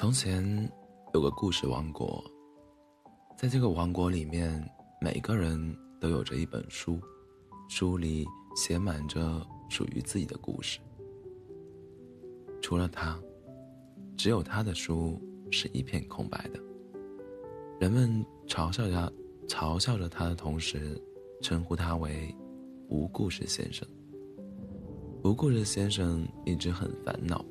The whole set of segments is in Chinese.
从前有个故事王国，在这个王国里面，每个人都有着一本书，书里写满着属于自己的故事。除了他，只有他的书是一片空白的。人们嘲笑他，嘲笑着他的同时，称呼他为“无故事先生”。无故事先生一直很烦恼，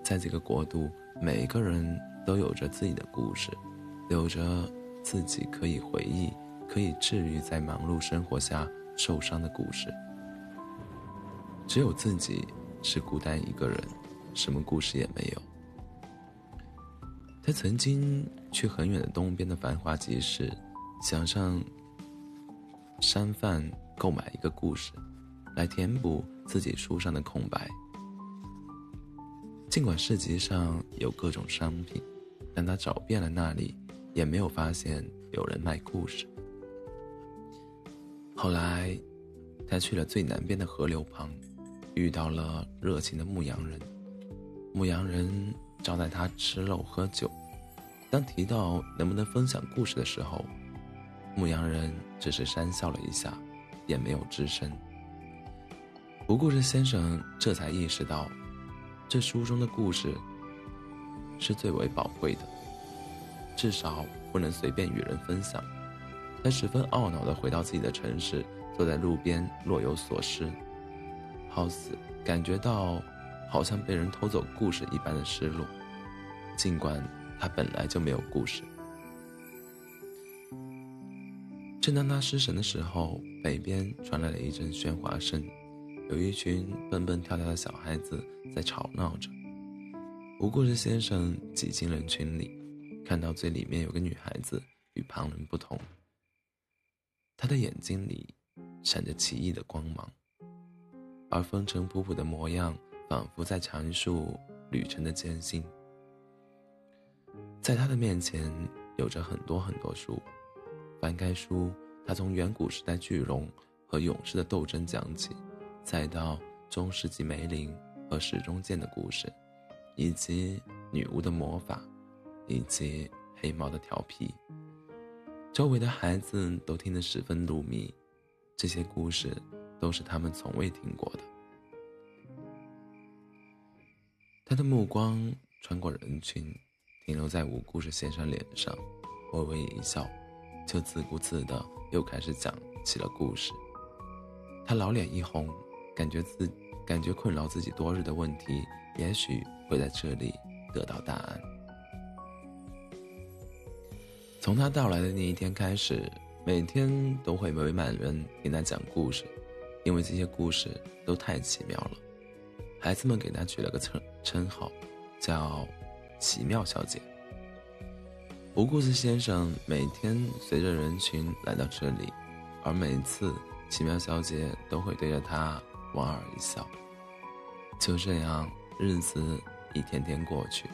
在这个国度。每个人都有着自己的故事，有着自己可以回忆、可以治愈在忙碌生活下受伤的故事。只有自己是孤单一个人，什么故事也没有。他曾经去很远的东边的繁华集市，想上商贩购买一个故事，来填补自己书上的空白。尽管市集上有各种商品，但他找遍了那里，也没有发现有人卖故事。后来，他去了最南边的河流旁，遇到了热情的牧羊人。牧羊人招待他吃肉喝酒。当提到能不能分享故事的时候，牧羊人只是讪笑了一下，也没有吱声。不故事先生这才意识到。这书中的故事是最为宝贵的，至少不能随便与人分享。他十分懊恼地回到自己的城市，坐在路边若有所思，好似感觉到好像被人偷走故事一般的失落。尽管他本来就没有故事。正当他失神的时候，北边传来了一阵喧哗声。有一群蹦蹦跳跳的小孩子在吵闹着。无故事先生挤进人群里，看到最里面有个女孩子与旁人不同。她的眼睛里闪着奇异的光芒，而风尘仆仆的模样仿佛在阐述旅程的艰辛。在他的面前有着很多很多书，翻开书，他从远古时代巨龙和勇士的斗争讲起。再到中世纪梅林和史中剑的故事，以及女巫的魔法，以及黑猫的调皮，周围的孩子都听得十分入迷。这些故事都是他们从未听过的。他的目光穿过人群，停留在无故事先生脸上，微微一笑，就自顾自的又开始讲起了故事。他老脸一红。感觉自感觉困扰自己多日的问题，也许会在这里得到答案。从他到来的那一天开始，每天都会围满人听他讲故事，因为这些故事都太奇妙了。孩子们给他取了个称称号，叫“奇妙小姐”。无故事先生每天随着人群来到这里，而每次奇妙小姐都会对着他。莞尔一笑，就这样，日子一天天过去。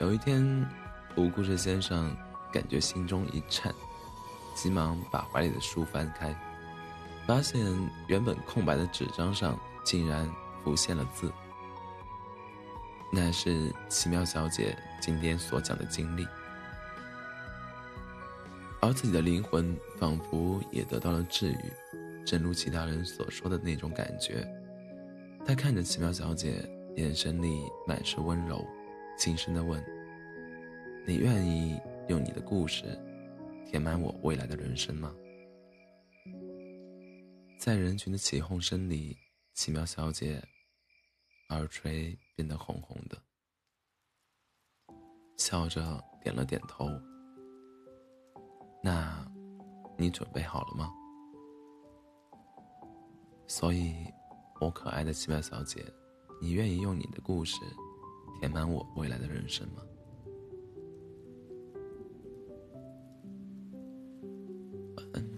有一天，无故事先生感觉心中一颤，急忙把怀里的书翻开，发现原本空白的纸张上竟然浮现了字。那是奇妙小姐今天所讲的经历，而自己的灵魂仿佛也得到了治愈。正如其他人所说的那种感觉，他看着奇妙小姐，眼神里满是温柔，轻声地问：“你愿意用你的故事填满我未来的人生吗？”在人群的起哄声里，奇妙小姐耳垂变得红红的，笑着点了点头。那，你准备好了吗？所以，我可爱的奇妙小姐，你愿意用你的故事填满我未来的人生吗？晚安。